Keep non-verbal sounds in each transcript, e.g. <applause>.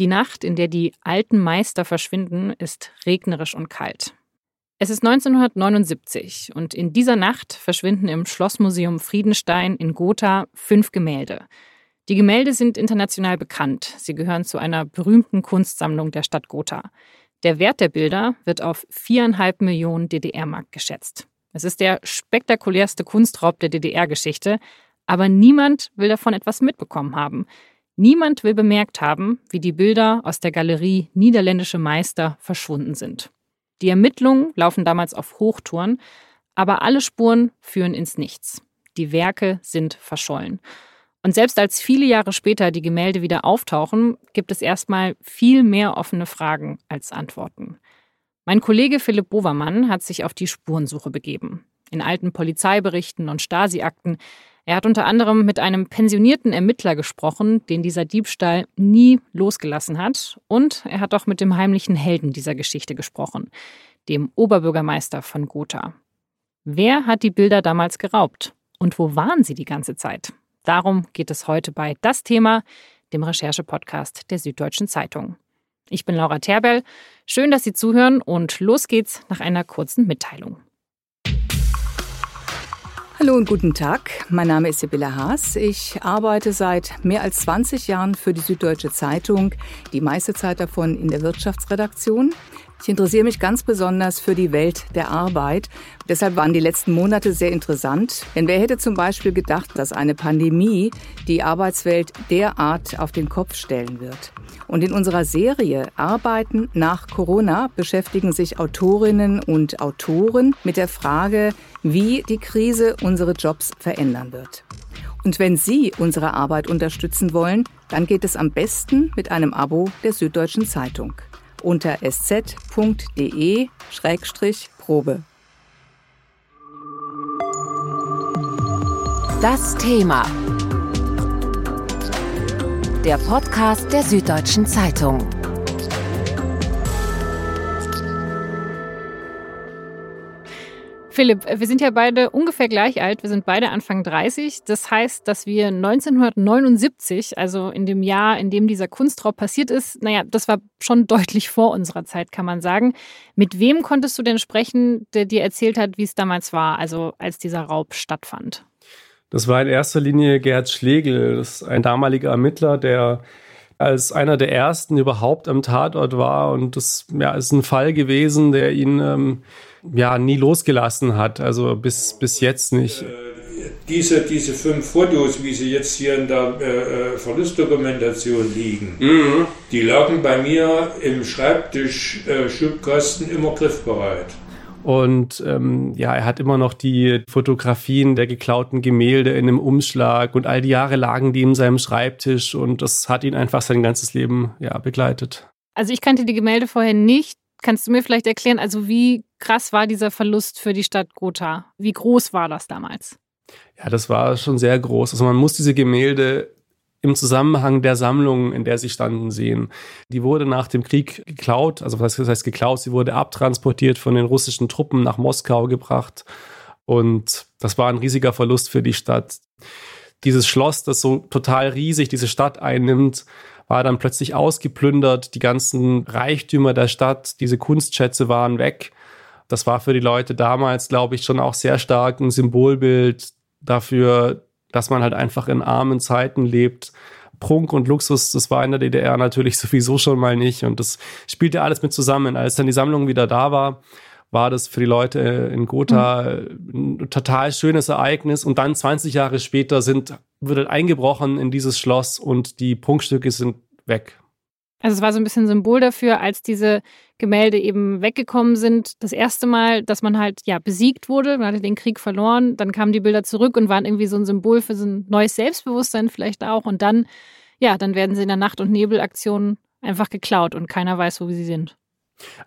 Die Nacht, in der die alten Meister verschwinden, ist regnerisch und kalt. Es ist 1979 und in dieser Nacht verschwinden im Schlossmuseum Friedenstein in Gotha fünf Gemälde. Die Gemälde sind international bekannt. Sie gehören zu einer berühmten Kunstsammlung der Stadt Gotha. Der Wert der Bilder wird auf viereinhalb Millionen DDR-Mark geschätzt. Es ist der spektakulärste Kunstraub der DDR-Geschichte, aber niemand will davon etwas mitbekommen haben. Niemand will bemerkt haben, wie die Bilder aus der Galerie Niederländische Meister verschwunden sind. Die Ermittlungen laufen damals auf Hochtouren, aber alle Spuren führen ins Nichts. Die Werke sind verschollen. Und selbst als viele Jahre später die Gemälde wieder auftauchen, gibt es erstmal viel mehr offene Fragen als Antworten. Mein Kollege Philipp Bovermann hat sich auf die Spurensuche begeben. In alten Polizeiberichten und Stasi-Akten. Er hat unter anderem mit einem pensionierten Ermittler gesprochen, den dieser Diebstahl nie losgelassen hat. Und er hat auch mit dem heimlichen Helden dieser Geschichte gesprochen, dem Oberbürgermeister von Gotha. Wer hat die Bilder damals geraubt? Und wo waren sie die ganze Zeit? Darum geht es heute bei Das Thema, dem Recherche-Podcast der Süddeutschen Zeitung. Ich bin Laura Terbell. Schön, dass Sie zuhören und los geht's nach einer kurzen Mitteilung. Hallo und guten Tag. Mein Name ist Sibylle Haas. Ich arbeite seit mehr als 20 Jahren für die Süddeutsche Zeitung, die meiste Zeit davon in der Wirtschaftsredaktion. Ich interessiere mich ganz besonders für die Welt der Arbeit. Deshalb waren die letzten Monate sehr interessant. Denn wer hätte zum Beispiel gedacht, dass eine Pandemie die Arbeitswelt derart auf den Kopf stellen wird? Und in unserer Serie Arbeiten nach Corona beschäftigen sich Autorinnen und Autoren mit der Frage, wie die Krise unsere Jobs verändern wird. Und wenn Sie unsere Arbeit unterstützen wollen, dann geht es am besten mit einem Abo der Süddeutschen Zeitung unter sz.de-probe. Das Thema. Der Podcast der Süddeutschen Zeitung. Philipp, wir sind ja beide ungefähr gleich alt. Wir sind beide Anfang 30. Das heißt, dass wir 1979, also in dem Jahr, in dem dieser Kunstraub passiert ist, naja, das war schon deutlich vor unserer Zeit, kann man sagen. Mit wem konntest du denn sprechen, der dir erzählt hat, wie es damals war, also als dieser Raub stattfand? Das war in erster Linie Gerhard Schlegel, das ist ein damaliger Ermittler, der als einer der ersten überhaupt am Tatort war. Und das ja, ist ein Fall gewesen, der ihn ähm, ja nie losgelassen hat, also bis, bis jetzt nicht. Äh, diese, diese fünf Fotos, wie sie jetzt hier in der äh, äh Verlustdokumentation liegen, mhm. die lagen bei mir im Schreibtisch-Schubkasten äh, immer griffbereit. Und ähm, ja, er hat immer noch die Fotografien der geklauten Gemälde in einem Umschlag und all die Jahre lagen die in seinem Schreibtisch und das hat ihn einfach sein ganzes Leben ja, begleitet. Also ich kannte die Gemälde vorher nicht. Kannst du mir vielleicht erklären, also wie krass war dieser Verlust für die Stadt Gotha? Wie groß war das damals? Ja, das war schon sehr groß. Also man muss diese Gemälde im Zusammenhang der Sammlung, in der sie standen, sehen. Die wurde nach dem Krieg geklaut, also was heißt geklaut, sie wurde abtransportiert von den russischen Truppen nach Moskau gebracht. Und das war ein riesiger Verlust für die Stadt. Dieses Schloss, das so total riesig diese Stadt einnimmt, war dann plötzlich ausgeplündert. Die ganzen Reichtümer der Stadt, diese Kunstschätze waren weg. Das war für die Leute damals, glaube ich, schon auch sehr stark ein Symbolbild dafür, dass man halt einfach in armen Zeiten lebt. Prunk und Luxus, das war in der DDR natürlich sowieso schon mal nicht. Und das spielte alles mit zusammen. Als dann die Sammlung wieder da war, war das für die Leute in Gotha ein total schönes Ereignis. Und dann 20 Jahre später sind, wird halt eingebrochen in dieses Schloss und die Prunkstücke sind weg. Also es war so ein bisschen Symbol dafür, als diese Gemälde eben weggekommen sind. Das erste Mal, dass man halt ja besiegt wurde, man hatte den Krieg verloren, dann kamen die Bilder zurück und waren irgendwie so ein Symbol für so ein neues Selbstbewusstsein vielleicht auch. Und dann, ja, dann werden sie in der Nacht- und Nebelaktion einfach geklaut und keiner weiß, wo sie sind.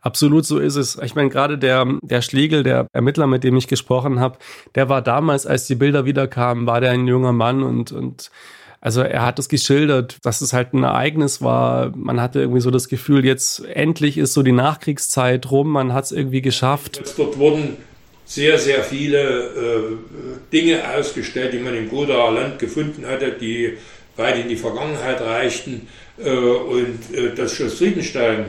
Absolut, so ist es. Ich meine, gerade der, der Schlegel, der Ermittler, mit dem ich gesprochen habe, der war damals, als die Bilder wiederkamen, war der ein junger Mann und, und also er hat es geschildert, dass es halt ein Ereignis war. Man hatte irgendwie so das Gefühl, jetzt endlich ist so die Nachkriegszeit rum, man hat es irgendwie geschafft. Dort wurden sehr, sehr viele äh, Dinge ausgestellt, die man im Godaer Land gefunden hatte, die weit in die Vergangenheit reichten. Äh, und äh, das Schloss Friedenstein,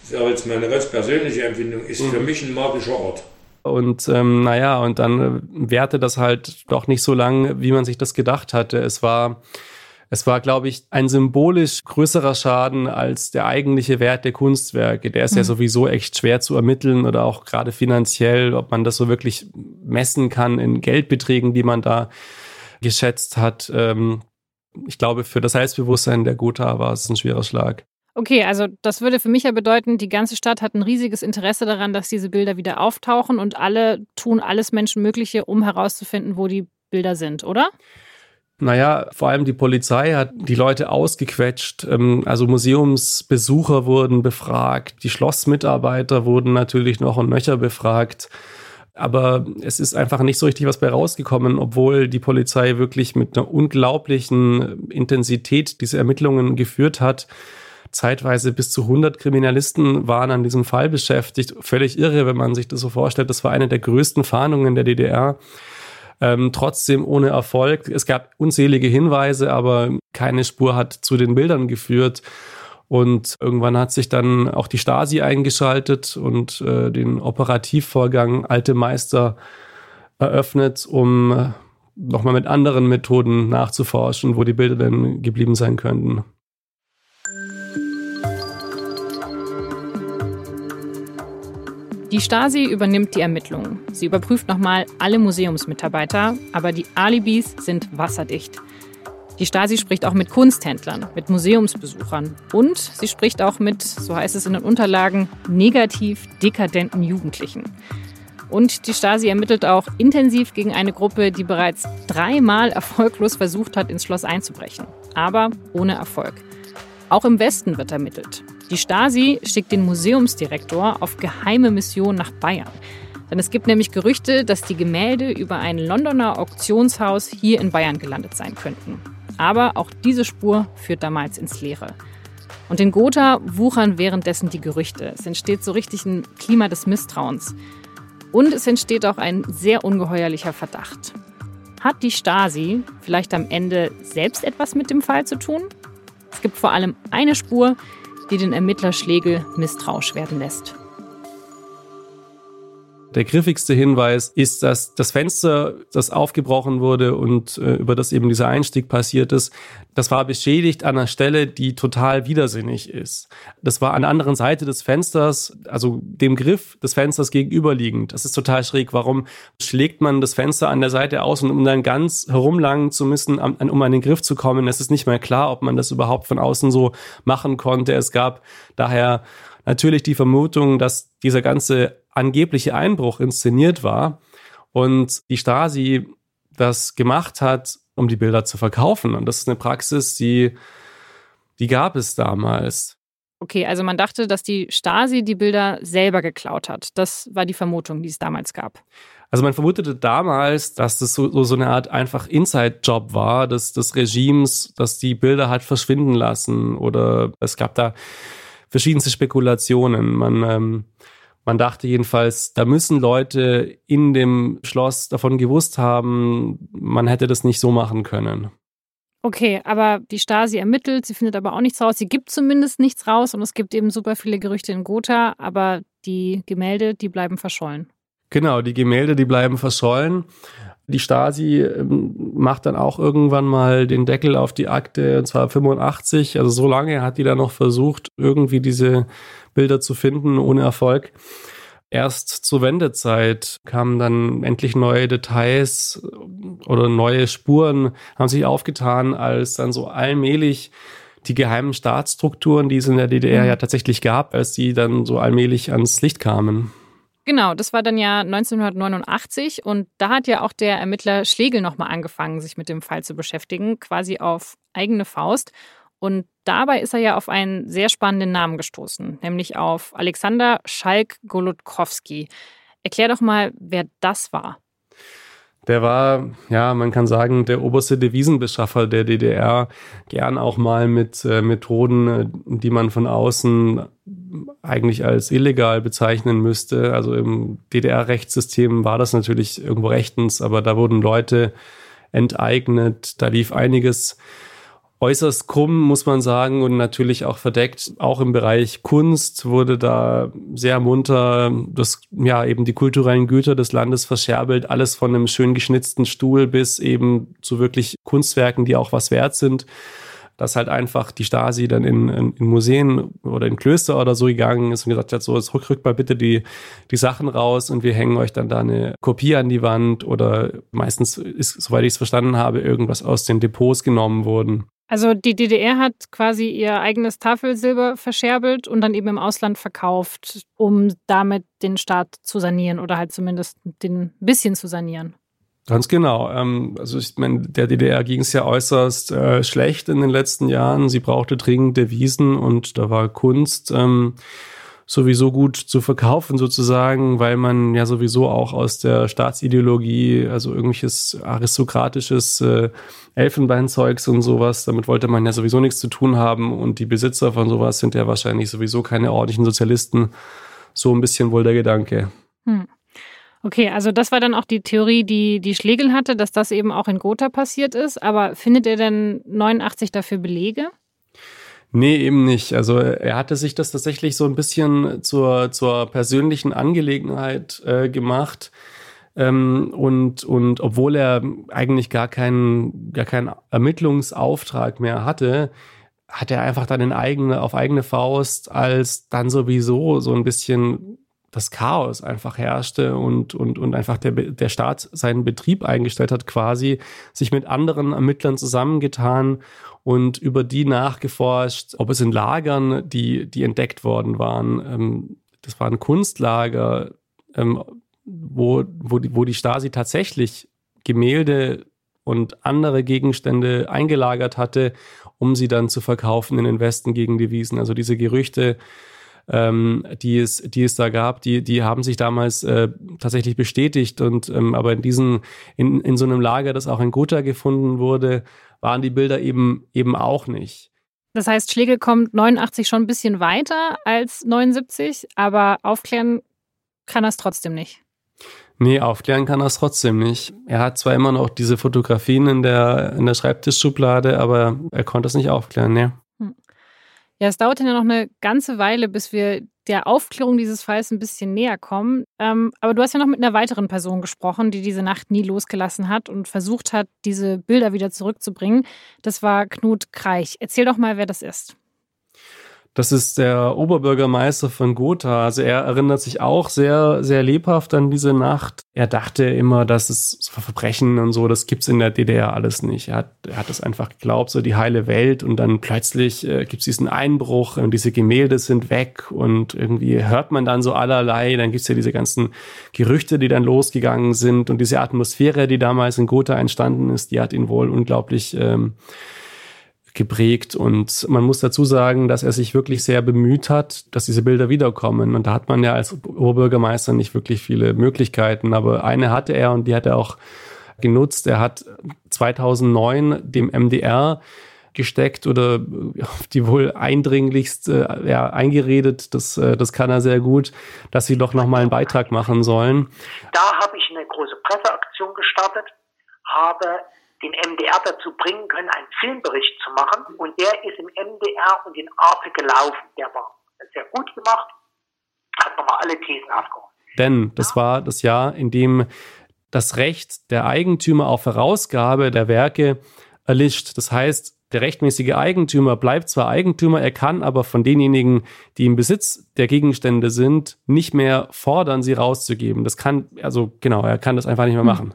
das ist aber jetzt meine ganz persönliche Empfindung, ist mhm. für mich ein magischer Ort. Und ähm, naja, und dann äh, währte das halt doch nicht so lang, wie man sich das gedacht hatte. Es war, es war, glaube ich, ein symbolisch größerer Schaden als der eigentliche Wert der Kunstwerke. Der ist mhm. ja sowieso echt schwer zu ermitteln oder auch gerade finanziell, ob man das so wirklich messen kann in Geldbeträgen, die man da geschätzt hat. Ähm, ich glaube, für das Selbstbewusstsein der Gotha war es ein schwerer Schlag. Okay, also das würde für mich ja bedeuten, die ganze Stadt hat ein riesiges Interesse daran, dass diese Bilder wieder auftauchen und alle tun alles Menschenmögliche, um herauszufinden, wo die Bilder sind, oder? Naja, vor allem die Polizei hat die Leute ausgequetscht. Ähm, also Museumsbesucher wurden befragt, die Schlossmitarbeiter wurden natürlich noch und nöcher befragt. Aber es ist einfach nicht so richtig was bei rausgekommen, obwohl die Polizei wirklich mit einer unglaublichen Intensität diese Ermittlungen geführt hat. Zeitweise bis zu 100 Kriminalisten waren an diesem Fall beschäftigt. Völlig irre, wenn man sich das so vorstellt. Das war eine der größten Fahndungen der DDR. Ähm, trotzdem ohne Erfolg. Es gab unzählige Hinweise, aber keine Spur hat zu den Bildern geführt. Und irgendwann hat sich dann auch die Stasi eingeschaltet und äh, den Operativvorgang Alte Meister eröffnet, um äh, nochmal mit anderen Methoden nachzuforschen, wo die Bilder denn geblieben sein könnten. Die Stasi übernimmt die Ermittlungen. Sie überprüft nochmal alle Museumsmitarbeiter, aber die Alibis sind wasserdicht. Die Stasi spricht auch mit Kunsthändlern, mit Museumsbesuchern und sie spricht auch mit, so heißt es in den Unterlagen, negativ dekadenten Jugendlichen. Und die Stasi ermittelt auch intensiv gegen eine Gruppe, die bereits dreimal erfolglos versucht hat, ins Schloss einzubrechen. Aber ohne Erfolg. Auch im Westen wird ermittelt. Die Stasi schickt den Museumsdirektor auf geheime Mission nach Bayern. Denn es gibt nämlich Gerüchte, dass die Gemälde über ein Londoner Auktionshaus hier in Bayern gelandet sein könnten. Aber auch diese Spur führt damals ins Leere. Und in Gotha wuchern währenddessen die Gerüchte. Es entsteht so richtig ein Klima des Misstrauens. Und es entsteht auch ein sehr ungeheuerlicher Verdacht. Hat die Stasi vielleicht am Ende selbst etwas mit dem Fall zu tun? Es gibt vor allem eine Spur, die den Ermittler Schlegel misstrauisch werden lässt. Der griffigste Hinweis ist, dass das Fenster, das aufgebrochen wurde und äh, über das eben dieser Einstieg passiert ist, das war beschädigt an einer Stelle, die total widersinnig ist. Das war an der anderen Seite des Fensters, also dem Griff des Fensters gegenüberliegend. Das ist total schräg. Warum schlägt man das Fenster an der Seite aus und um dann ganz herumlangen zu müssen, um an den Griff zu kommen? Es ist nicht mehr klar, ob man das überhaupt von außen so machen konnte. Es gab daher natürlich die Vermutung, dass dieser ganze angebliche Einbruch inszeniert war und die Stasi das gemacht hat, um die Bilder zu verkaufen. Und das ist eine Praxis, die, die gab es damals. Okay, also man dachte, dass die Stasi die Bilder selber geklaut hat. Das war die Vermutung, die es damals gab. Also man vermutete damals, dass das so, so eine Art einfach Inside-Job war des, des Regimes, dass die Bilder hat verschwinden lassen. Oder es gab da verschiedenste Spekulationen. Man ähm, man dachte jedenfalls, da müssen Leute in dem Schloss davon gewusst haben, man hätte das nicht so machen können. Okay, aber die Stasi ermittelt, sie findet aber auch nichts raus. Sie gibt zumindest nichts raus und es gibt eben super viele Gerüchte in Gotha, aber die Gemälde, die bleiben verschollen. Genau, die Gemälde, die bleiben verschollen. Die Stasi ähm, macht dann auch irgendwann mal den Deckel auf die Akte, und zwar 85. Also so lange hat die dann noch versucht, irgendwie diese Bilder zu finden, ohne Erfolg. Erst zur Wendezeit kamen dann endlich neue Details oder neue Spuren haben sich aufgetan, als dann so allmählich die geheimen Staatsstrukturen, die es in der DDR mhm. ja tatsächlich gab, als die dann so allmählich ans Licht kamen. Genau, das war dann ja 1989 und da hat ja auch der Ermittler Schlegel nochmal angefangen, sich mit dem Fall zu beschäftigen, quasi auf eigene Faust. Und dabei ist er ja auf einen sehr spannenden Namen gestoßen, nämlich auf Alexander Schalk-Golodkowski. Erklär doch mal, wer das war. Der war, ja, man kann sagen, der oberste Devisenbeschaffer der DDR, gern auch mal mit äh, Methoden, äh, die man von außen eigentlich als illegal bezeichnen müsste. Also im DDR-Rechtssystem war das natürlich irgendwo rechtens, aber da wurden Leute enteignet, da lief einiges äußerst krumm, muss man sagen, und natürlich auch verdeckt. Auch im Bereich Kunst wurde da sehr munter das, ja, eben die kulturellen Güter des Landes verscherbelt. Alles von einem schön geschnitzten Stuhl bis eben zu wirklich Kunstwerken, die auch was wert sind dass halt einfach die Stasi dann in, in, in, Museen oder in Klöster oder so gegangen ist und gesagt hat, so, jetzt rückt mal bitte die, die Sachen raus und wir hängen euch dann da eine Kopie an die Wand oder meistens ist, soweit ich es verstanden habe, irgendwas aus den Depots genommen worden. Also die DDR hat quasi ihr eigenes Tafelsilber verscherbelt und dann eben im Ausland verkauft, um damit den Staat zu sanieren oder halt zumindest den bisschen zu sanieren. Ganz genau. Ähm, also ich meine, der DDR ging es ja äußerst äh, schlecht in den letzten Jahren. Sie brauchte dringend Devisen und da war Kunst ähm, sowieso gut zu verkaufen sozusagen, weil man ja sowieso auch aus der Staatsideologie, also irgendwelches aristokratisches äh, Elfenbeinzeugs und sowas, damit wollte man ja sowieso nichts zu tun haben und die Besitzer von sowas sind ja wahrscheinlich sowieso keine ordentlichen Sozialisten. So ein bisschen wohl der Gedanke. Hm. Okay, also das war dann auch die Theorie, die die Schlegel hatte, dass das eben auch in Gotha passiert ist. Aber findet er denn 89 dafür Belege? Nee, eben nicht. Also er hatte sich das tatsächlich so ein bisschen zur, zur persönlichen Angelegenheit äh, gemacht. Ähm, und, und obwohl er eigentlich gar keinen, gar keinen Ermittlungsauftrag mehr hatte, hat er einfach dann in eigene, auf eigene Faust als dann sowieso so ein bisschen das Chaos einfach herrschte und, und, und einfach der, der Staat seinen Betrieb eingestellt hat, quasi sich mit anderen Ermittlern zusammengetan und über die nachgeforscht, ob es in Lagern, die, die entdeckt worden waren, ähm, das waren Kunstlager, ähm, wo, wo, die, wo die Stasi tatsächlich Gemälde und andere Gegenstände eingelagert hatte, um sie dann zu verkaufen in den Westen gegen Devisen. Also diese Gerüchte, ähm, die, es, die es da gab, die, die haben sich damals äh, tatsächlich bestätigt. Und ähm, aber in diesen, in, in so einem Lager, das auch in Gotha gefunden wurde, waren die Bilder eben eben auch nicht. Das heißt, Schlegel kommt 89 schon ein bisschen weiter als 79, aber aufklären kann er es trotzdem nicht. Nee, aufklären kann er es trotzdem nicht. Er hat zwar immer noch diese Fotografien in der, in der Schreibtischschublade, aber er konnte es nicht aufklären, nee. Ja, es dauert ja noch eine ganze Weile, bis wir der Aufklärung dieses Falls ein bisschen näher kommen. Ähm, aber du hast ja noch mit einer weiteren Person gesprochen, die diese Nacht nie losgelassen hat und versucht hat, diese Bilder wieder zurückzubringen. Das war Knut Kreich. Erzähl doch mal, wer das ist. Das ist der Oberbürgermeister von Gotha. Also er erinnert sich auch sehr, sehr lebhaft an diese Nacht. Er dachte immer, dass es Verbrechen und so, das gibt's in der DDR alles nicht. Er hat, er hat das einfach geglaubt, so die heile Welt und dann plötzlich äh, gibt's diesen Einbruch und diese Gemälde sind weg und irgendwie hört man dann so allerlei. Dann gibt's ja diese ganzen Gerüchte, die dann losgegangen sind und diese Atmosphäre, die damals in Gotha entstanden ist, die hat ihn wohl unglaublich ähm, geprägt. Und man muss dazu sagen, dass er sich wirklich sehr bemüht hat, dass diese Bilder wiederkommen. Und da hat man ja als Oberbürgermeister nicht wirklich viele Möglichkeiten. Aber eine hatte er und die hat er auch genutzt. Er hat 2009 dem MDR gesteckt oder die wohl eindringlichst äh, ja, eingeredet, das, äh, das kann er sehr gut, dass sie doch nochmal einen Beitrag machen sollen. Da habe ich eine große Presseaktion gestartet, habe den MDR dazu bringen können, einen Filmbericht zu machen. Und der ist im MDR und in Arte gelaufen. Der war sehr gut gemacht, hat nochmal alle Thesen aufgehoben. Denn das war das Jahr, in dem das Recht der Eigentümer auf Herausgabe der Werke erlischt. Das heißt, der rechtmäßige Eigentümer bleibt zwar Eigentümer, er kann aber von denjenigen, die im Besitz der Gegenstände sind, nicht mehr fordern, sie rauszugeben. Das kann, also genau, er kann das einfach nicht mehr hm. machen.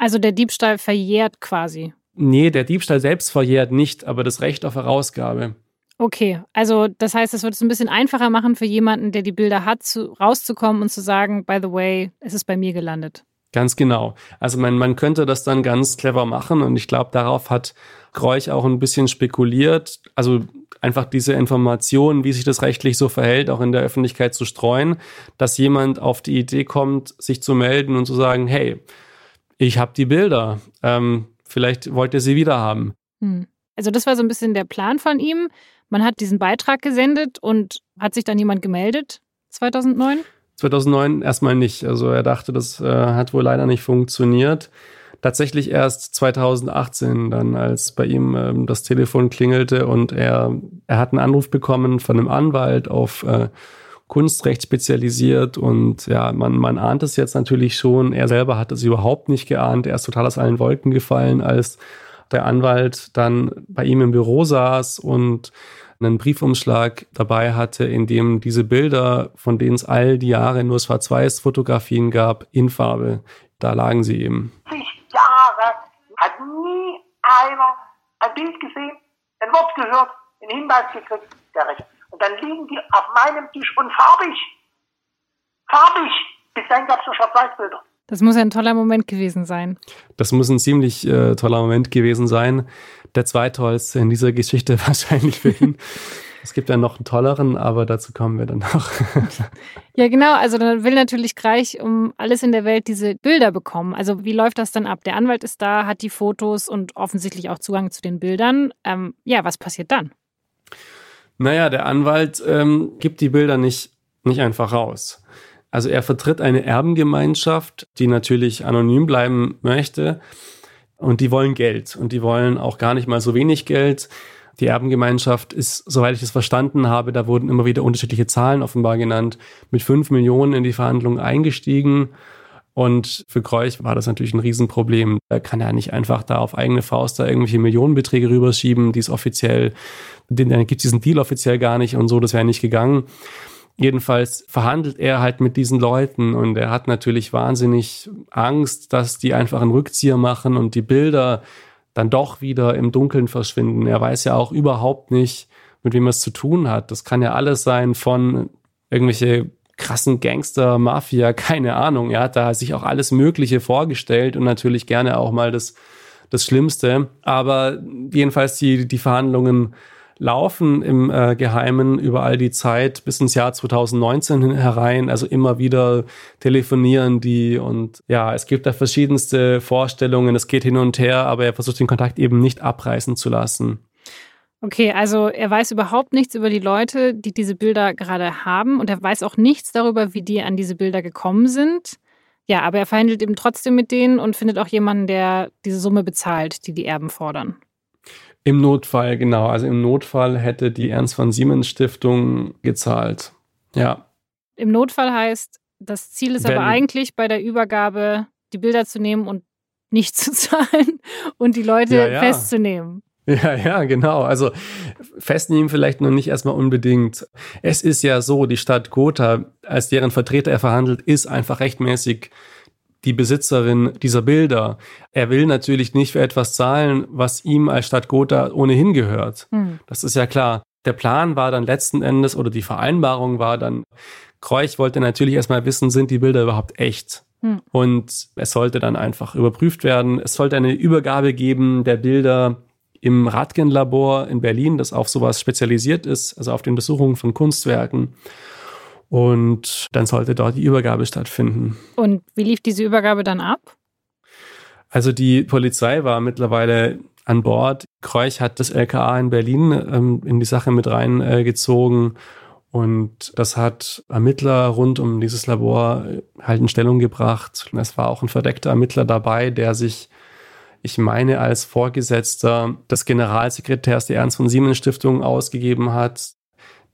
Also der Diebstahl verjährt quasi. Nee, der Diebstahl selbst verjährt nicht, aber das Recht auf Herausgabe. Okay, also das heißt, es wird es ein bisschen einfacher machen für jemanden, der die Bilder hat, zu, rauszukommen und zu sagen, by the way, es ist bei mir gelandet. Ganz genau. Also man, man könnte das dann ganz clever machen und ich glaube, darauf hat Kreuch auch ein bisschen spekuliert. Also einfach diese Informationen, wie sich das rechtlich so verhält, auch in der Öffentlichkeit zu streuen, dass jemand auf die Idee kommt, sich zu melden und zu sagen, hey, ich habe die Bilder. Ähm, vielleicht wollt ihr sie wieder haben. Hm. Also das war so ein bisschen der Plan von ihm. Man hat diesen Beitrag gesendet und hat sich dann jemand gemeldet 2009? 2009 erstmal nicht. Also er dachte, das äh, hat wohl leider nicht funktioniert. tatsächlich erst 2018, dann als bei ihm ähm, das Telefon klingelte und er, er hat einen Anruf bekommen von einem Anwalt auf äh, Kunstrecht spezialisiert und ja, man, man ahnt es jetzt natürlich schon. Er selber hat es überhaupt nicht geahnt. Er ist total aus allen Wolken gefallen, als der Anwalt dann bei ihm im Büro saß und einen Briefumschlag dabei hatte, in dem diese Bilder, von denen es all die Jahre nur Schwarz-Weiß-Fotografien gab, in Farbe, da lagen sie eben. Jahre hat nie einer ein Bild gesehen, ein Wort gehört, einen Hinweis gekriegt, der Recht. Und dann liegen die auf meinem Tisch und farbig. Farbig. Bis dahin gab es nur Schwarz-Weiß-Bilder. Das muss ein toller Moment gewesen sein. Das muss ein ziemlich äh, toller Moment gewesen sein. Der zweitollste in dieser Geschichte <laughs> wahrscheinlich für ihn. Es gibt ja noch einen tolleren, aber dazu kommen wir dann noch. <laughs> ja, genau. Also dann will natürlich gleich um alles in der Welt diese Bilder bekommen. Also wie läuft das dann ab? Der Anwalt ist da, hat die Fotos und offensichtlich auch Zugang zu den Bildern. Ähm, ja, was passiert dann? Naja, der Anwalt ähm, gibt die Bilder nicht, nicht einfach raus. Also er vertritt eine Erbengemeinschaft, die natürlich anonym bleiben möchte. Und die wollen Geld. Und die wollen auch gar nicht mal so wenig Geld. Die Erbengemeinschaft ist, soweit ich es verstanden habe, da wurden immer wieder unterschiedliche Zahlen offenbar genannt, mit fünf Millionen in die Verhandlungen eingestiegen. Und für Kreuch war das natürlich ein Riesenproblem. Er kann ja nicht einfach da auf eigene Faust da irgendwelche Millionenbeträge rüberschieben, die es offiziell, den, dann gibt es diesen Deal offiziell gar nicht und so, das wäre nicht gegangen. Jedenfalls verhandelt er halt mit diesen Leuten und er hat natürlich wahnsinnig Angst, dass die einfach einen Rückzieher machen und die Bilder dann doch wieder im Dunkeln verschwinden. Er weiß ja auch überhaupt nicht, mit wem er es zu tun hat. Das kann ja alles sein von irgendwelche krassen Gangster, Mafia, keine Ahnung. Er hat da sich auch alles Mögliche vorgestellt und natürlich gerne auch mal das, das Schlimmste. Aber jedenfalls die, die Verhandlungen laufen im äh, Geheimen über all die Zeit bis ins Jahr 2019 herein. Also immer wieder telefonieren die und ja, es gibt da verschiedenste Vorstellungen. Es geht hin und her, aber er versucht den Kontakt eben nicht abreißen zu lassen. Okay, also er weiß überhaupt nichts über die Leute, die diese Bilder gerade haben und er weiß auch nichts darüber, wie die an diese Bilder gekommen sind. Ja, aber er verhandelt eben trotzdem mit denen und findet auch jemanden, der diese Summe bezahlt, die die Erben fordern. Im Notfall, genau. Also im Notfall hätte die Ernst von Siemens Stiftung gezahlt. Ja. Im Notfall heißt, das Ziel ist Wenn, aber eigentlich bei der Übergabe die Bilder zu nehmen und nicht <laughs> zu zahlen und die Leute ja, ja. festzunehmen. <laughs> Ja, ja, genau. Also festnehmen vielleicht noch nicht erstmal unbedingt. Es ist ja so, die Stadt Gotha, als deren Vertreter er verhandelt, ist einfach rechtmäßig die Besitzerin dieser Bilder. Er will natürlich nicht für etwas zahlen, was ihm als Stadt Gotha ohnehin gehört. Mhm. Das ist ja klar. Der Plan war dann letzten Endes oder die Vereinbarung war dann, Kreuch wollte natürlich erstmal wissen, sind die Bilder überhaupt echt? Mhm. Und es sollte dann einfach überprüft werden. Es sollte eine Übergabe geben der Bilder im Radgen-Labor in Berlin, das auf sowas spezialisiert ist, also auf die Untersuchung von Kunstwerken. Und dann sollte dort die Übergabe stattfinden. Und wie lief diese Übergabe dann ab? Also die Polizei war mittlerweile an Bord. Kreuch hat das LKA in Berlin ähm, in die Sache mit reingezogen. Äh, und das hat Ermittler rund um dieses Labor äh, halt in Stellung gebracht. Es war auch ein verdeckter Ermittler dabei, der sich, ich meine, als Vorgesetzter des Generalsekretärs der Ernst von Siemens Stiftung ausgegeben hat.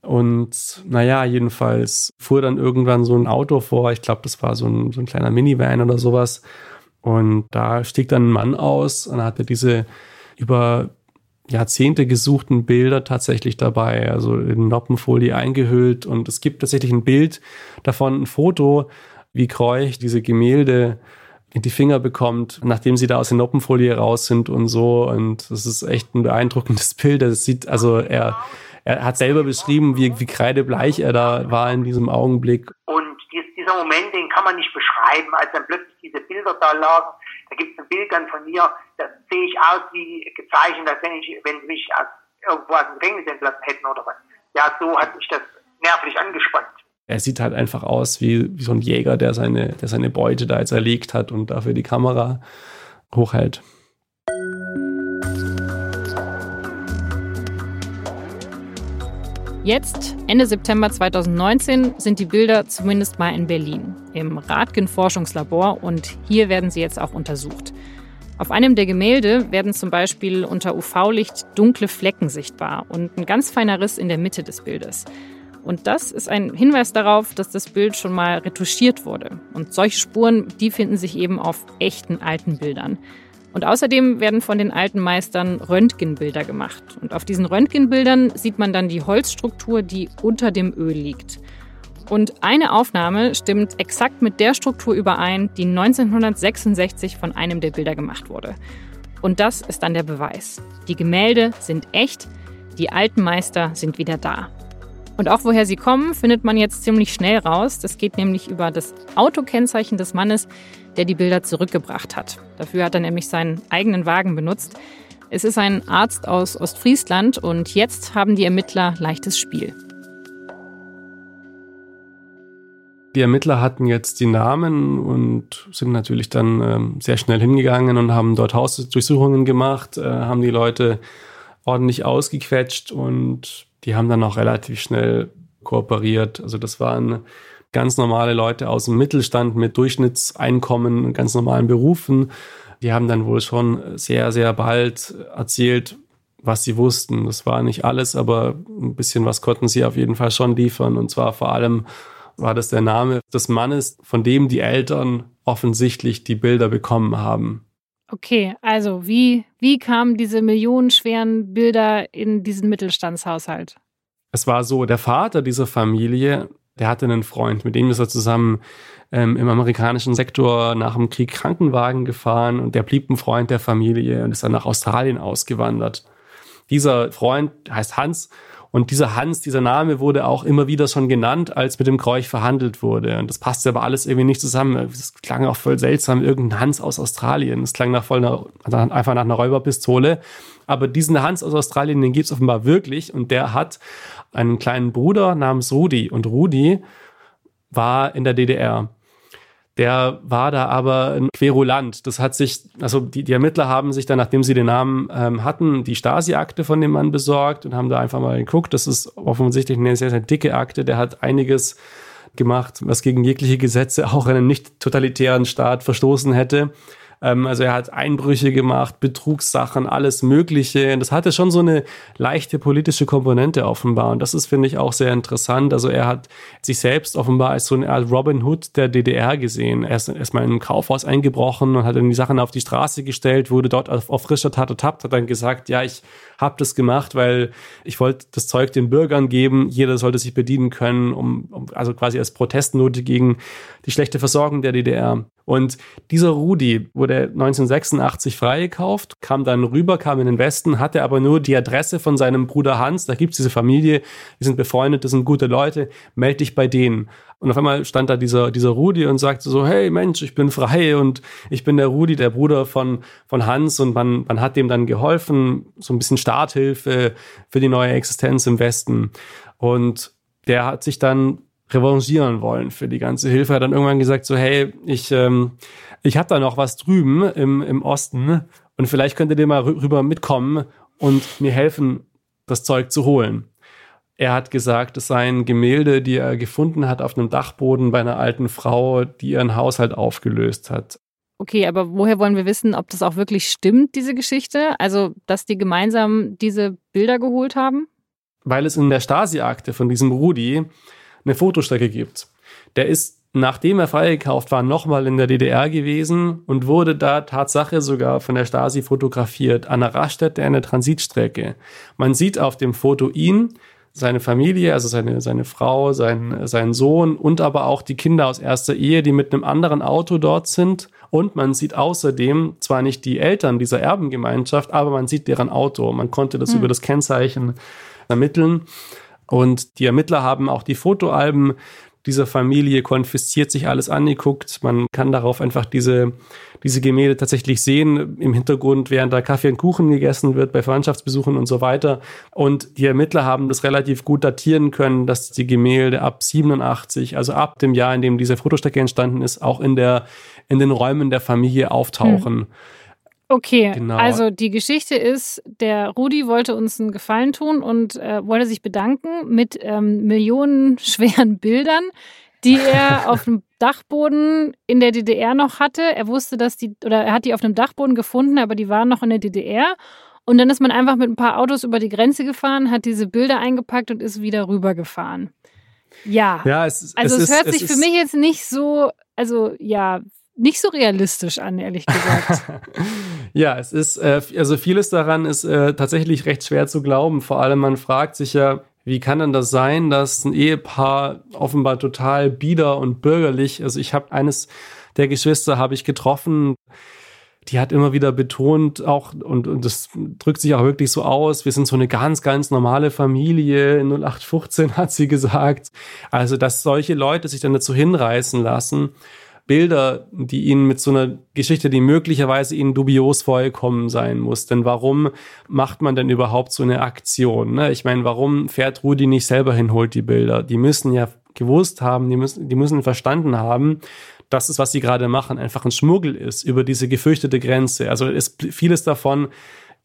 Und naja, jedenfalls fuhr dann irgendwann so ein Auto vor. Ich glaube, das war so ein, so ein kleiner Minivan oder sowas. Und da stieg dann ein Mann aus und hatte diese über Jahrzehnte gesuchten Bilder tatsächlich dabei, also in Noppenfolie eingehüllt. Und es gibt tatsächlich ein Bild davon, ein Foto, wie Kreuch diese Gemälde in die Finger bekommt, nachdem sie da aus der Noppenfolie raus sind und so. Und das ist echt ein beeindruckendes <laughs> Bild. Das sieht, also er, er hat selber beschrieben, wie, wie kreidebleich er da war in diesem Augenblick. Und dieser Moment, den kann man nicht beschreiben, als dann plötzlich diese Bilder da lagen. Da gibt es ein Bild dann von mir, da sehe ich aus wie gezeichnet, als wenn ich, wenn mich irgendwo aus dem Gefängnis entlassen hätten oder was. Ja, so hat mich das nervlich angespannt. Er sieht halt einfach aus wie, wie so ein Jäger, der seine, der seine Beute da jetzt erlegt hat und dafür die Kamera hochhält. Jetzt, Ende September 2019, sind die Bilder zumindest mal in Berlin, im Radgen Forschungslabor und hier werden sie jetzt auch untersucht. Auf einem der Gemälde werden zum Beispiel unter UV-Licht dunkle Flecken sichtbar und ein ganz feiner Riss in der Mitte des Bildes. Und das ist ein Hinweis darauf, dass das Bild schon mal retuschiert wurde. Und solche Spuren, die finden sich eben auf echten alten Bildern. Und außerdem werden von den alten Meistern Röntgenbilder gemacht. Und auf diesen Röntgenbildern sieht man dann die Holzstruktur, die unter dem Öl liegt. Und eine Aufnahme stimmt exakt mit der Struktur überein, die 1966 von einem der Bilder gemacht wurde. Und das ist dann der Beweis. Die Gemälde sind echt, die alten Meister sind wieder da. Und auch woher sie kommen, findet man jetzt ziemlich schnell raus. Das geht nämlich über das Autokennzeichen des Mannes, der die Bilder zurückgebracht hat. Dafür hat er nämlich seinen eigenen Wagen benutzt. Es ist ein Arzt aus Ostfriesland und jetzt haben die Ermittler leichtes Spiel. Die Ermittler hatten jetzt die Namen und sind natürlich dann ähm, sehr schnell hingegangen und haben dort Hausdurchsuchungen gemacht, äh, haben die Leute ordentlich ausgequetscht und die haben dann auch relativ schnell kooperiert. Also das waren ganz normale Leute aus dem Mittelstand mit Durchschnittseinkommen ganz normalen Berufen. Die haben dann wohl schon sehr, sehr bald erzählt, was sie wussten. Das war nicht alles, aber ein bisschen was konnten sie auf jeden Fall schon liefern. Und zwar vor allem war das der Name des Mannes, von dem die Eltern offensichtlich die Bilder bekommen haben. Okay, also wie, wie kamen diese millionenschweren Bilder in diesen Mittelstandshaushalt? Es war so, der Vater dieser Familie, der hatte einen Freund, mit dem ist er zusammen ähm, im amerikanischen Sektor nach dem Krieg Krankenwagen gefahren und der blieb ein Freund der Familie und ist dann nach Australien ausgewandert. Dieser Freund heißt Hans und dieser Hans, dieser Name wurde auch immer wieder schon genannt, als mit dem Kreuch verhandelt wurde. Und das passte aber alles irgendwie nicht zusammen. Das klang auch voll seltsam, irgendein Hans aus Australien. Das klang nach voll einer, einfach nach einer Räuberpistole. Aber diesen Hans aus Australien, den gibt es offenbar wirklich. Und der hat einen kleinen Bruder namens Rudi. Und Rudi war in der DDR. Der war da aber ein Querulant. Das hat sich, also die, die Ermittler haben sich dann, nachdem sie den Namen ähm, hatten, die Stasi-Akte von dem Mann besorgt und haben da einfach mal geguckt. Das ist offensichtlich eine sehr, sehr dicke Akte. Der hat einiges gemacht, was gegen jegliche Gesetze auch in einem nicht totalitären Staat verstoßen hätte. Ähm, also er hat Einbrüche gemacht, Betrugssachen, alles Mögliche. Und das hatte schon so eine leichte politische Komponente offenbar. Und das ist, finde ich, auch sehr interessant. Also er hat sich selbst offenbar als so eine Art Robin Hood der DDR gesehen. Er ist erstmal in ein Kaufhaus eingebrochen und hat dann die Sachen auf die Straße gestellt, wurde dort auf, auf frischer Tat ertappt, hat dann gesagt, ja, ich habe das gemacht, weil ich wollte das Zeug den Bürgern geben. Jeder sollte sich bedienen können, um, um also quasi als Protestnote gegen die schlechte Versorgung der DDR. Und dieser Rudi wurde 1986 freigekauft, kam dann rüber, kam in den Westen, hatte aber nur die Adresse von seinem Bruder Hans. Da gibt's diese Familie, die sind befreundet, das sind gute Leute, melde dich bei denen. Und auf einmal stand da dieser, dieser Rudi und sagte so, hey Mensch, ich bin frei und ich bin der Rudi, der Bruder von, von Hans und man, man hat dem dann geholfen, so ein bisschen Starthilfe für die neue Existenz im Westen. Und der hat sich dann revanchieren wollen für die ganze Hilfe. Er hat dann irgendwann gesagt, so, hey, ich, ähm, ich habe da noch was drüben im, im Osten und vielleicht könnt ihr mal rüber mitkommen und mir helfen, das Zeug zu holen. Er hat gesagt, es seien Gemälde, die er gefunden hat auf einem Dachboden bei einer alten Frau, die ihren Haushalt aufgelöst hat. Okay, aber woher wollen wir wissen, ob das auch wirklich stimmt, diese Geschichte? Also, dass die gemeinsam diese Bilder geholt haben? Weil es in der Stasi-Akte von diesem Rudi eine Fotostrecke gibt. Der ist, nachdem er freigekauft war, nochmal in der DDR gewesen und wurde da Tatsache sogar von der Stasi fotografiert, an der Raststätte einer Transitstrecke. Man sieht auf dem Foto ihn, seine Familie, also seine, seine Frau, sein, sein Sohn und aber auch die Kinder aus erster Ehe, die mit einem anderen Auto dort sind. Und man sieht außerdem zwar nicht die Eltern dieser Erbengemeinschaft, aber man sieht deren Auto. Man konnte das hm. über das Kennzeichen ermitteln. Und die Ermittler haben auch die Fotoalben dieser Familie konfisziert, sich alles angeguckt. Man kann darauf einfach diese, diese Gemälde tatsächlich sehen im Hintergrund, während da Kaffee und Kuchen gegessen wird bei Verwandtschaftsbesuchen und so weiter. Und die Ermittler haben das relativ gut datieren können, dass die Gemälde ab 87, also ab dem Jahr, in dem diese Fotostrecke entstanden ist, auch in der, in den Räumen der Familie auftauchen. Hm. Okay, genau. also die Geschichte ist, der Rudi wollte uns einen Gefallen tun und äh, wollte sich bedanken mit ähm, millionenschweren <laughs> Bildern. die er <laughs> auf dem Dachboden in der DDR noch hatte. Er wusste, dass die, oder er hat die auf dem Dachboden gefunden, aber die waren noch in der DDR. Und dann ist man einfach mit ein paar Autos über die Grenze gefahren, hat diese Bilder eingepackt und ist wieder rübergefahren. Ja. ja es, also es, es hört ist, sich für mich jetzt nicht so, also ja, nicht so realistisch an, ehrlich gesagt. <laughs> ja, es ist, äh, also vieles daran ist äh, tatsächlich recht schwer zu glauben. Vor allem, man fragt sich ja, wie kann denn das sein, dass ein Ehepaar offenbar total bieder und bürgerlich, also ich habe eines der Geschwister habe ich getroffen, die hat immer wieder betont, auch, und, und das drückt sich auch wirklich so aus, wir sind so eine ganz, ganz normale Familie, 0815 <laughs> hat sie gesagt. Also, dass solche Leute sich dann dazu hinreißen lassen, Bilder, die ihnen mit so einer Geschichte, die möglicherweise ihnen dubios vorgekommen sein muss. Denn warum macht man denn überhaupt so eine Aktion? Ne? Ich meine, warum fährt Rudi nicht selber hin, holt die Bilder? Die müssen ja gewusst haben, die müssen, die müssen verstanden haben, dass es, was sie gerade machen, einfach ein Schmuggel ist über diese gefürchtete Grenze. Also ist vieles davon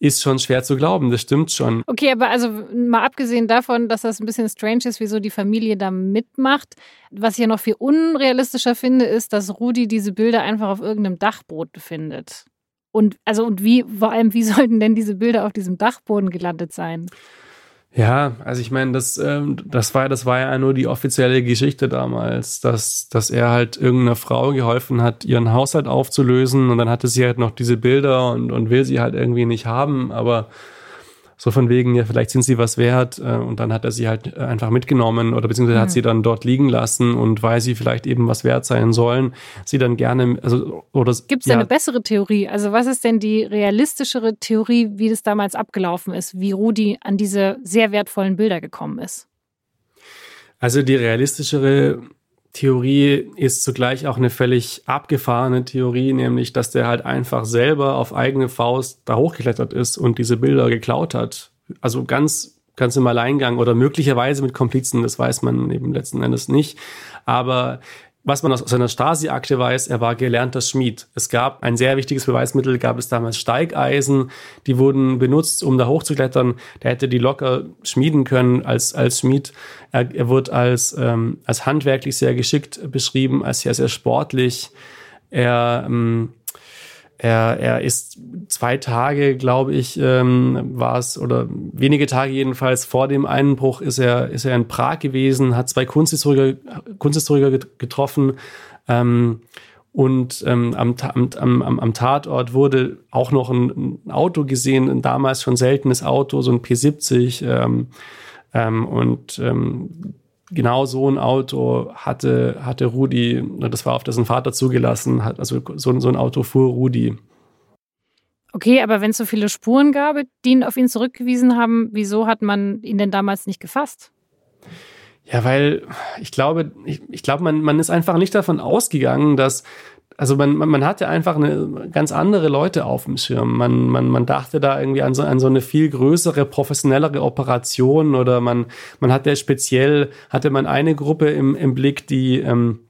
ist schon schwer zu glauben, das stimmt schon. Okay, aber also mal abgesehen davon, dass das ein bisschen strange ist, wieso die Familie da mitmacht, was ich ja noch viel unrealistischer finde, ist, dass Rudi diese Bilder einfach auf irgendeinem Dachboot findet. Und also und wie, vor allem, wie <laughs> sollten denn diese Bilder auf diesem Dachboden gelandet sein? Ja, also ich meine, das, ähm, das, war, das war ja nur die offizielle Geschichte damals, dass, dass er halt irgendeiner Frau geholfen hat, ihren Haushalt aufzulösen und dann hatte sie halt noch diese Bilder und, und will sie halt irgendwie nicht haben, aber so von wegen, ja, vielleicht sind sie was wert. Äh, und dann hat er sie halt äh, einfach mitgenommen oder beziehungsweise mhm. hat sie dann dort liegen lassen und weil sie vielleicht eben was wert sein sollen, sie dann gerne, also, oder. Gibt es ja, eine bessere Theorie? Also, was ist denn die realistischere Theorie, wie das damals abgelaufen ist, wie Rudi an diese sehr wertvollen Bilder gekommen ist? Also, die realistischere Theorie ist zugleich auch eine völlig abgefahrene Theorie, nämlich, dass der halt einfach selber auf eigene Faust da hochgeklettert ist und diese Bilder geklaut hat. Also ganz, ganz im Alleingang oder möglicherweise mit Komplizen, das weiß man eben letzten Endes nicht. Aber was man aus seiner Stasi-Akte weiß, er war gelernter Schmied. Es gab ein sehr wichtiges Beweismittel, gab es damals Steigeisen, die wurden benutzt, um da hochzuklettern. Der hätte die locker schmieden können als, als Schmied. Er, er wird als, ähm, als handwerklich sehr geschickt beschrieben, als sehr, sehr sportlich. Er, ähm, er, er ist zwei Tage, glaube ich, ähm, war es, oder wenige Tage jedenfalls vor dem Einbruch ist er, ist er in Prag gewesen, hat zwei Kunsthistoriker, Kunsthistoriker getroffen. Ähm, und ähm, am, am, am, am Tatort wurde auch noch ein, ein, Auto gesehen, ein damals schon seltenes Auto, so ein P70. Ähm, ähm, und ähm, genau so ein Auto hatte, hatte Rudi, das war auf dessen Vater zugelassen, hat, also so, so ein Auto fuhr Rudi. Okay, aber wenn es so viele Spuren gab, die ihn auf ihn zurückgewiesen haben, wieso hat man ihn denn damals nicht gefasst? Ja, weil ich glaube, ich, ich glaube, man, man ist einfach nicht davon ausgegangen, dass also man, man, man hatte einfach eine ganz andere Leute auf dem Schirm. Man, man, man dachte da irgendwie an so, an so eine viel größere, professionellere Operation oder man, man hatte speziell, hatte man eine Gruppe im, im Blick, die, ähm,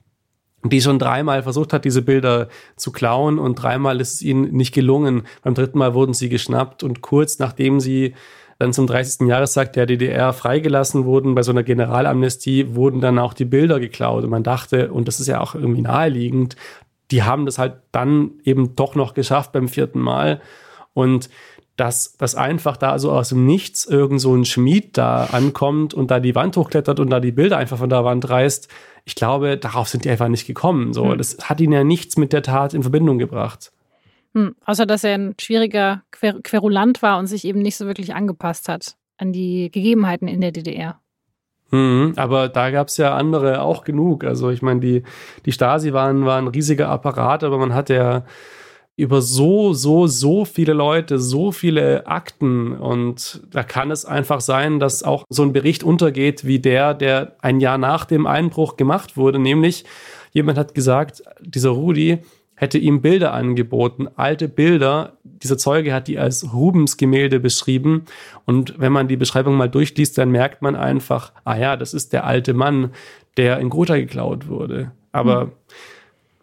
die schon dreimal versucht hat, diese Bilder zu klauen und dreimal ist es ihnen nicht gelungen. Beim dritten Mal wurden sie geschnappt und kurz nachdem sie dann zum 30. Jahrestag der DDR freigelassen wurden, bei so einer Generalamnestie, wurden dann auch die Bilder geklaut. Und man dachte, und das ist ja auch irgendwie naheliegend, die haben das halt dann eben doch noch geschafft beim vierten Mal. Und dass das einfach da so aus dem Nichts irgend so ein Schmied da ankommt und da die Wand hochklettert und da die Bilder einfach von der Wand reißt, ich glaube, darauf sind die einfach nicht gekommen. So, hm. das hat ihnen ja nichts mit der Tat in Verbindung gebracht. Hm. Außer dass er ein schwieriger Quer Querulant war und sich eben nicht so wirklich angepasst hat an die Gegebenheiten in der DDR. Mhm, aber da gab es ja andere auch genug. Also ich meine, die, die Stasi waren, waren ein riesiger Apparat, aber man hat ja über so, so, so viele Leute, so viele Akten und da kann es einfach sein, dass auch so ein Bericht untergeht wie der, der ein Jahr nach dem Einbruch gemacht wurde, nämlich jemand hat gesagt, dieser Rudi hätte ihm Bilder angeboten, alte Bilder. Dieser Zeuge hat die als Rubens Gemälde beschrieben. Und wenn man die Beschreibung mal durchliest, dann merkt man einfach, ah ja, das ist der alte Mann, der in Gotha geklaut wurde. Aber hm.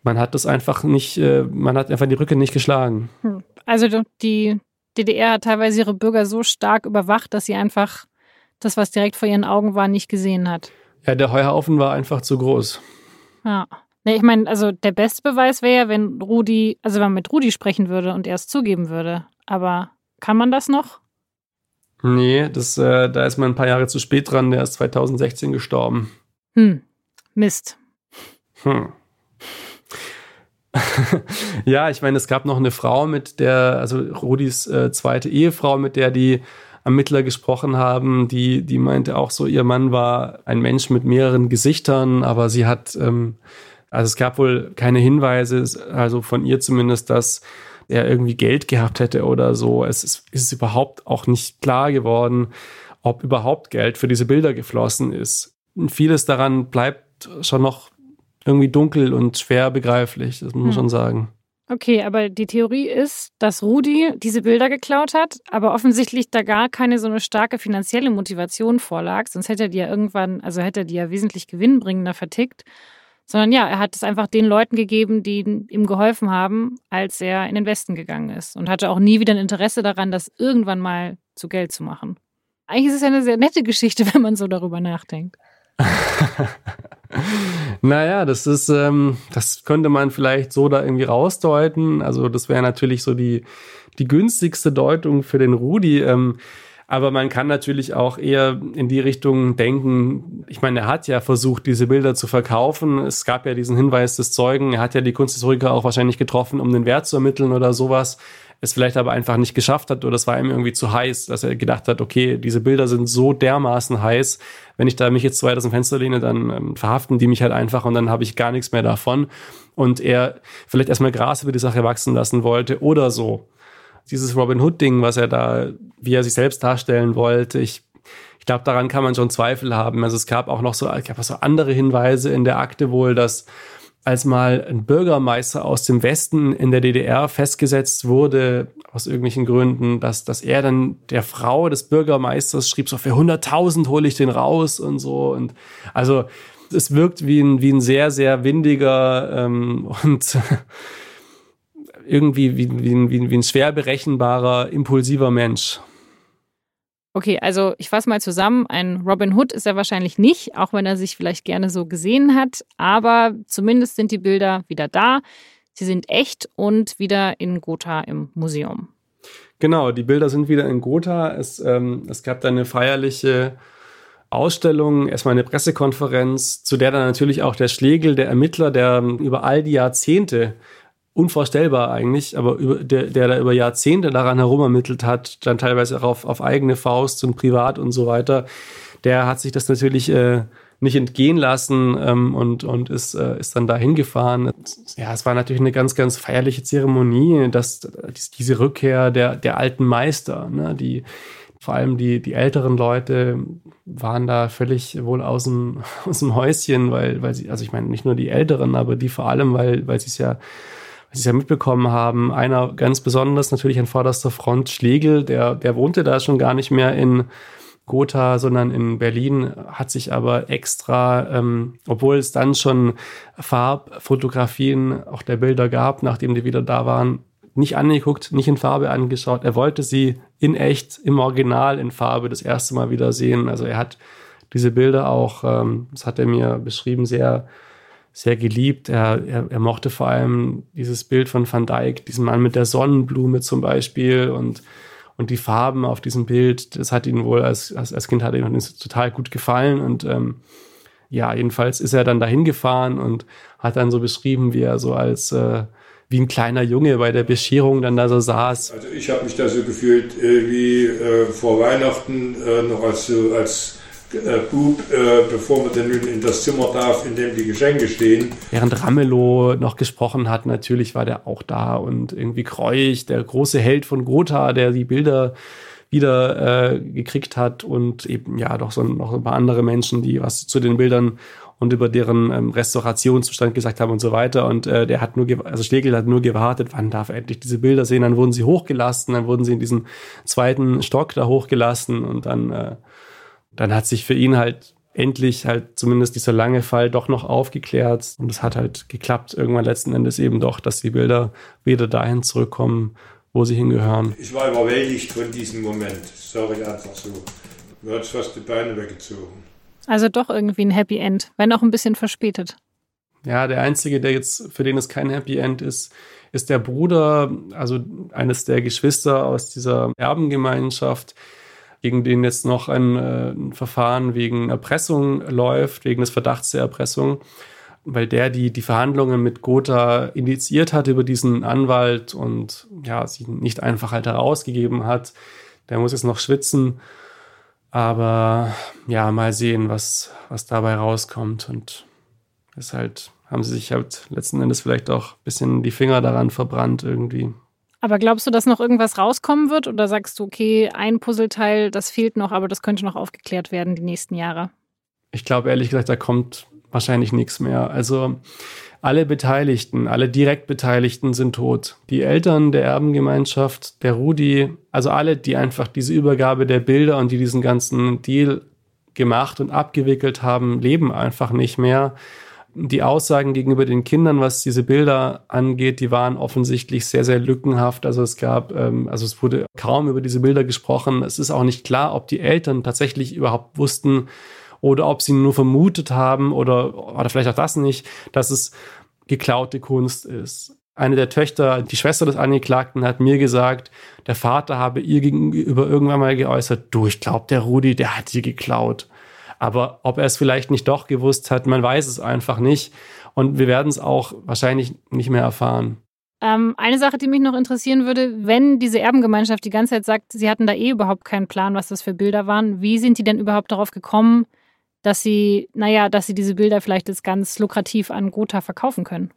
man hat das einfach nicht, äh, man hat einfach die Rücke nicht geschlagen. Hm. Also die DDR hat teilweise ihre Bürger so stark überwacht, dass sie einfach das, was direkt vor ihren Augen war, nicht gesehen hat. Ja, der Heuhaufen war einfach zu groß. Ja. Nee, ich meine, also der beste Beweis wäre ja, wenn Rudi, also wenn man mit Rudi sprechen würde und er es zugeben würde. Aber kann man das noch? Nee, das, äh, da ist man ein paar Jahre zu spät dran. Der ist 2016 gestorben. Hm, Mist. Hm. <laughs> ja, ich meine, es gab noch eine Frau, mit der, also Rudis äh, zweite Ehefrau, mit der die Ermittler gesprochen haben, die, die meinte auch so, ihr Mann war ein Mensch mit mehreren Gesichtern, aber sie hat, ähm, also es gab wohl keine Hinweise, also von ihr zumindest, dass er irgendwie Geld gehabt hätte oder so. Es ist, ist überhaupt auch nicht klar geworden, ob überhaupt Geld für diese Bilder geflossen ist. Und vieles daran bleibt schon noch irgendwie dunkel und schwer begreiflich, das muss man hm. schon sagen. Okay, aber die Theorie ist, dass Rudi diese Bilder geklaut hat, aber offensichtlich da gar keine so eine starke finanzielle Motivation vorlag, sonst hätte er die ja irgendwann, also hätte er die ja wesentlich gewinnbringender vertickt, sondern ja, er hat es einfach den Leuten gegeben, die ihm geholfen haben, als er in den Westen gegangen ist und hatte auch nie wieder ein Interesse daran, das irgendwann mal zu Geld zu machen. Eigentlich ist es ja eine sehr nette Geschichte, <laughs> wenn man so darüber nachdenkt. <laughs> naja, das ist, ähm, das könnte man vielleicht so da irgendwie rausdeuten. Also, das wäre natürlich so die, die günstigste Deutung für den Rudi. Ähm, aber man kann natürlich auch eher in die Richtung denken. Ich meine, er hat ja versucht, diese Bilder zu verkaufen. Es gab ja diesen Hinweis des Zeugen. Er hat ja die Kunsthistoriker auch wahrscheinlich getroffen, um den Wert zu ermitteln oder sowas es vielleicht aber einfach nicht geschafft hat oder es war ihm irgendwie zu heiß, dass er gedacht hat, okay, diese Bilder sind so dermaßen heiß, wenn ich da mich jetzt zu weit aus dem Fenster lehne, dann ähm, verhaften die mich halt einfach und dann habe ich gar nichts mehr davon. Und er vielleicht erstmal Gras über die Sache wachsen lassen wollte oder so. Dieses Robin Hood-Ding, was er da, wie er sich selbst darstellen wollte, ich ich glaube, daran kann man schon Zweifel haben. Also es gab auch noch so, es gab so andere Hinweise in der Akte wohl, dass als mal ein Bürgermeister aus dem Westen in der DDR festgesetzt wurde, aus irgendwelchen Gründen, dass, dass er dann der Frau des Bürgermeisters schrieb, so für 100.000 hole ich den raus und so. Und also es wirkt wie ein, wie ein sehr, sehr windiger ähm, <laughs> und irgendwie wie, wie, wie, wie ein schwer berechenbarer, impulsiver Mensch. Okay, also ich fasse mal zusammen. Ein Robin Hood ist er wahrscheinlich nicht, auch wenn er sich vielleicht gerne so gesehen hat. Aber zumindest sind die Bilder wieder da. Sie sind echt und wieder in Gotha im Museum. Genau, die Bilder sind wieder in Gotha. Es, ähm, es gab da eine feierliche Ausstellung, erstmal eine Pressekonferenz, zu der dann natürlich auch der Schlegel, der Ermittler, der über all die Jahrzehnte unvorstellbar eigentlich, aber über, der, der da über Jahrzehnte daran herumermittelt hat, dann teilweise auch auf, auf eigene Faust und privat und so weiter, der hat sich das natürlich äh, nicht entgehen lassen ähm, und, und ist, äh, ist dann da hingefahren. Ja, es war natürlich eine ganz, ganz feierliche Zeremonie, dass diese Rückkehr der, der alten Meister, ne, die vor allem die, die älteren Leute waren da völlig wohl aus dem, <laughs> aus dem Häuschen, weil, weil sie, also ich meine, nicht nur die Älteren, aber die vor allem, weil, weil sie es ja was Sie ja mitbekommen haben, einer ganz besonders natürlich an vorderster Front, Schlegel, der, der wohnte da schon gar nicht mehr in Gotha, sondern in Berlin, hat sich aber extra, ähm, obwohl es dann schon Farbfotografien auch der Bilder gab, nachdem die wieder da waren, nicht angeguckt, nicht in Farbe angeschaut. Er wollte sie in echt, im Original in Farbe das erste Mal wieder sehen. Also er hat diese Bilder auch, ähm, das hat er mir beschrieben, sehr sehr geliebt. Er, er, er mochte vor allem dieses Bild von Van Dyck, diesen Mann mit der Sonnenblume zum Beispiel und, und die Farben auf diesem Bild. Das hat ihn wohl als, als, als Kind hat ihm total gut gefallen und ähm, ja, jedenfalls ist er dann dahin gefahren und hat dann so beschrieben, wie er so als äh, wie ein kleiner Junge bei der Bescherung dann da so saß. Also ich habe mich da so gefühlt äh, wie äh, vor Weihnachten äh, noch als als äh, Bub, äh, bevor man dann in das Zimmer darf, in dem die Geschenke stehen. Während Ramelow noch gesprochen hat, natürlich war der auch da und irgendwie Kreuch, der große Held von Gotha, der die Bilder wieder äh, gekriegt hat und eben ja doch so noch ein paar andere Menschen, die was zu den Bildern und über deren ähm, Restaurationszustand gesagt haben und so weiter. Und äh, der hat nur, also Schlegel hat nur gewartet, wann darf er endlich diese Bilder sehen. Dann wurden sie hochgelassen, dann wurden sie in diesen zweiten Stock da hochgelassen und dann äh, dann hat sich für ihn halt endlich halt zumindest dieser lange Fall doch noch aufgeklärt. Und es hat halt geklappt, irgendwann letzten Endes eben doch, dass die Bilder wieder dahin zurückkommen, wo sie hingehören. Ich war überwältigt von diesem Moment. Sorry, einfach so. Mir hat fast die Beine weggezogen. Also doch irgendwie ein Happy End, wenn auch ein bisschen verspätet. Ja, der einzige, der jetzt, für den es kein Happy End ist, ist der Bruder, also eines der Geschwister aus dieser Erbengemeinschaft, gegen den jetzt noch ein, äh, ein Verfahren wegen Erpressung läuft, wegen des Verdachts der Erpressung, weil der die, die Verhandlungen mit Gotha initiiert hat über diesen Anwalt und ja, sie nicht einfach halt herausgegeben hat. Der muss jetzt noch schwitzen. Aber ja, mal sehen, was, was dabei rauskommt. Und ist halt, haben sie sich halt letzten Endes vielleicht auch ein bisschen die Finger daran verbrannt irgendwie. Aber glaubst du, dass noch irgendwas rauskommen wird? Oder sagst du, okay, ein Puzzleteil, das fehlt noch, aber das könnte noch aufgeklärt werden die nächsten Jahre? Ich glaube ehrlich gesagt, da kommt wahrscheinlich nichts mehr. Also alle Beteiligten, alle direkt Beteiligten sind tot. Die Eltern der Erbengemeinschaft, der Rudi, also alle, die einfach diese Übergabe der Bilder und die diesen ganzen Deal gemacht und abgewickelt haben, leben einfach nicht mehr die Aussagen gegenüber den Kindern, was diese Bilder angeht, die waren offensichtlich sehr, sehr lückenhaft. Also es gab, ähm, also es wurde kaum über diese Bilder gesprochen. Es ist auch nicht klar, ob die Eltern tatsächlich überhaupt wussten oder ob sie nur vermutet haben oder, oder vielleicht auch das nicht, dass es geklaute Kunst ist. Eine der Töchter, die Schwester des Angeklagten, hat mir gesagt, der Vater habe ihr gegenüber irgendwann mal geäußert, du, ich glaube, der Rudi, der hat sie geklaut. Aber ob er es vielleicht nicht doch gewusst hat, man weiß es einfach nicht. Und wir werden es auch wahrscheinlich nicht mehr erfahren. Ähm, eine Sache, die mich noch interessieren würde, wenn diese Erbengemeinschaft die ganze Zeit sagt, sie hatten da eh überhaupt keinen Plan, was das für Bilder waren, wie sind die denn überhaupt darauf gekommen, dass sie, naja, dass sie diese Bilder vielleicht jetzt ganz lukrativ an Gotha verkaufen können?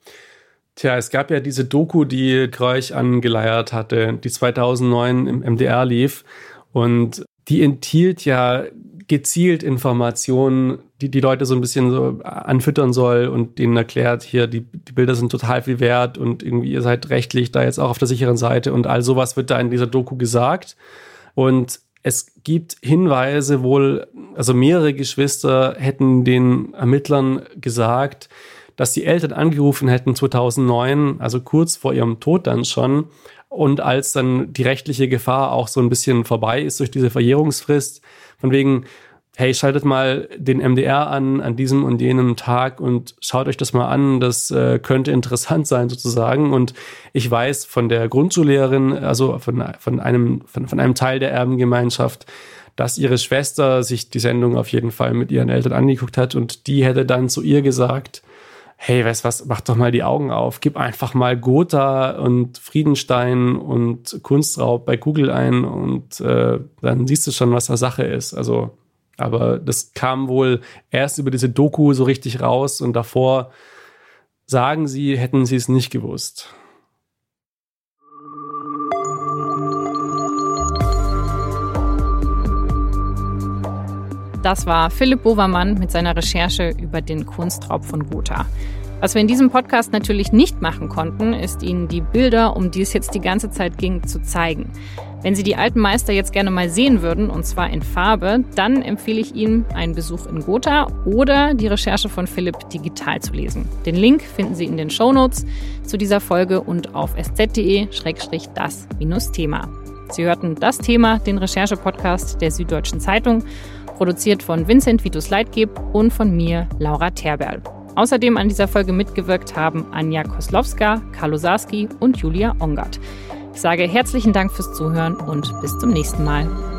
Tja, es gab ja diese Doku, die Kreuch angeleiert hatte, die 2009 im MDR lief. Und die enthielt ja gezielt Informationen, die die Leute so ein bisschen so anfüttern soll und denen erklärt, hier, die, die Bilder sind total viel wert und irgendwie ihr seid rechtlich da jetzt auch auf der sicheren Seite und all sowas wird da in dieser Doku gesagt. Und es gibt Hinweise wohl, also mehrere Geschwister hätten den Ermittlern gesagt, dass die Eltern angerufen hätten 2009, also kurz vor ihrem Tod dann schon. Und als dann die rechtliche Gefahr auch so ein bisschen vorbei ist durch diese Verjährungsfrist, von wegen, hey, schaltet mal den MDR an an diesem und jenem Tag und schaut euch das mal an, das äh, könnte interessant sein sozusagen. Und ich weiß von der Grundschullehrerin, also von, von, einem, von, von einem Teil der Erbengemeinschaft, dass ihre Schwester sich die Sendung auf jeden Fall mit ihren Eltern angeguckt hat und die hätte dann zu ihr gesagt, hey, weißt was, mach doch mal die Augen auf, gib einfach mal Gotha und Friedenstein und Kunstraub bei Google ein und äh, dann siehst du schon, was da Sache ist. Also, aber das kam wohl erst über diese Doku so richtig raus und davor sagen sie, hätten sie es nicht gewusst. Das war Philipp Bovermann mit seiner Recherche über den Kunstraub von Gotha. Was wir in diesem Podcast natürlich nicht machen konnten, ist Ihnen die Bilder, um die es jetzt die ganze Zeit ging, zu zeigen. Wenn Sie die alten Meister jetzt gerne mal sehen würden, und zwar in Farbe, dann empfehle ich Ihnen einen Besuch in Gotha oder die Recherche von Philipp digital zu lesen. Den Link finden Sie in den Shownotes zu dieser Folge und auf sz.de-das-thema. Sie hörten das Thema, den Recherche-Podcast der Süddeutschen Zeitung produziert von Vincent Vitus Leitgeb und von mir, Laura Terberl. Außerdem an dieser Folge mitgewirkt haben Anja Koslowska, Karlo Sarski und Julia Ongert. Ich sage herzlichen Dank fürs Zuhören und bis zum nächsten Mal.